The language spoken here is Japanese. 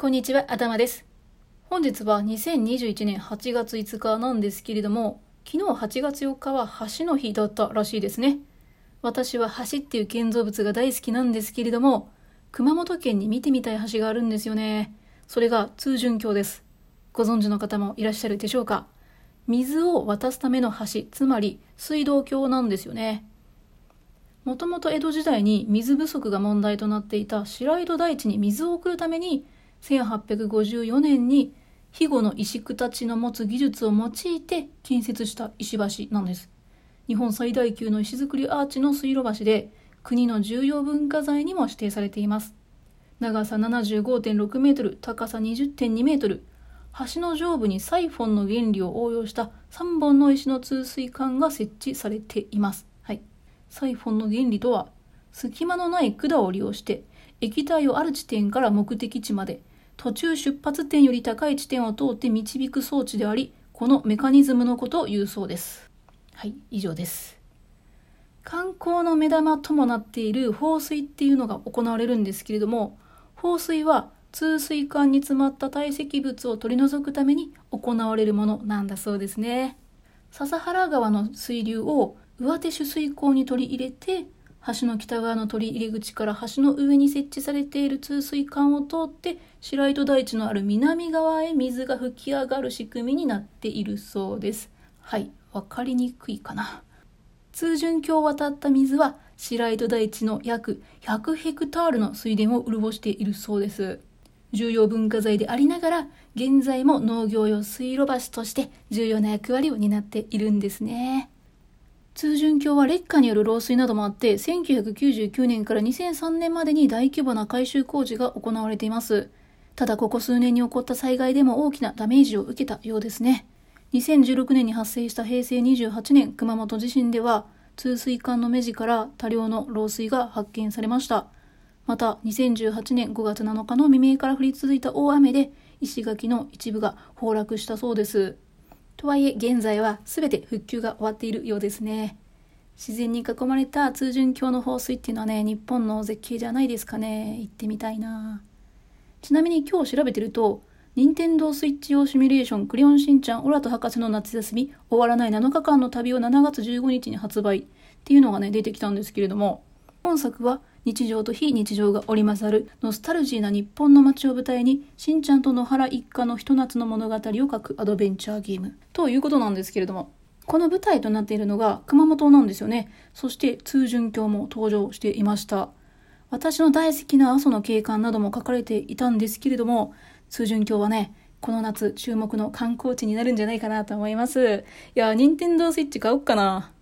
こんにちは、頭です。本日は2021年8月5日なんですけれども、昨日8月4日は橋の日だったらしいですね。私は橋っていう建造物が大好きなんですけれども、熊本県に見てみたい橋があるんですよね。それが通潤橋です。ご存知の方もいらっしゃるでしょうか水を渡すための橋、つまり水道橋なんですよね。もともと江戸時代に水不足が問題となっていた白井戸台地に水を送るために1854年に肥後の石工たちの持つ技術を用いて建設した石橋なんです。日本最大級の石造りアーチの水路橋で国の重要文化財にも指定されています。長さ75.6メートル高さ20.2メートル橋の上部にサイフォンの原理を応用した3本の石の通水管が設置されています。はい。サイフォンの原理とは隙間のない管を利用して液体をある地点から目的地まで途中出発点より高い地点を通って導く装置でありこのメカニズムのことを言うそうです。はい以上です。観光の目玉ともなっている放水っていうのが行われるんですけれども放水は通水管に詰まった堆積物を取り除くために行われるものなんだそうですね。笹原川の水流を上手取水口に取り入れて橋の北側の取り入れ口から橋の上に設置されている通水管を通って白糸台地のある南側へ水が吹き上がる仕組みになっているそうです。はいわかりにくいかな。通潤橋を渡った水は白糸台地の約100ヘクタールの水田を潤しているそうです。重要文化財でありながら現在も農業用水路橋として重要な役割を担っているんですね。通潤橋は劣化による漏水などもあって1999年から2003年までに大規模な改修工事が行われています。ただここ数年に起こった災害でも大きなダメージを受けたようですね。2016年に発生した平成28年熊本地震では通水管の目地から多量の漏水が発見されました。また2018年5月7日の未明から降り続いた大雨で石垣の一部が崩落したそうです。とはいえ現在は全て復旧が終わっているようですね。自然に囲まれた通潤橋の放水っていうのはね日本の絶景じゃないですかね。行ってみたいな。ちなみに今日調べてると任天堂スイッチ用シミュレーションクレヨンしんちゃんオラと博士の夏休み終わらない7日間の旅を7月15日に発売っていうのがね出てきたんですけれども本作は日常と非日常が織り交ざるノスタルジーな日本の街を舞台にしんちゃんと野原一家のひと夏の物語を書くアドベンチャーゲームということなんですけれどもこの舞台となっているのが熊本なんですよね。そして通潤橋も登場していました。私の大好きな阿蘇の景観なども書かれていたんですけれども通潤橋はねこの夏注目の観光地になるんじゃないかなと思います。いや任天堂スイッチ買おっかな。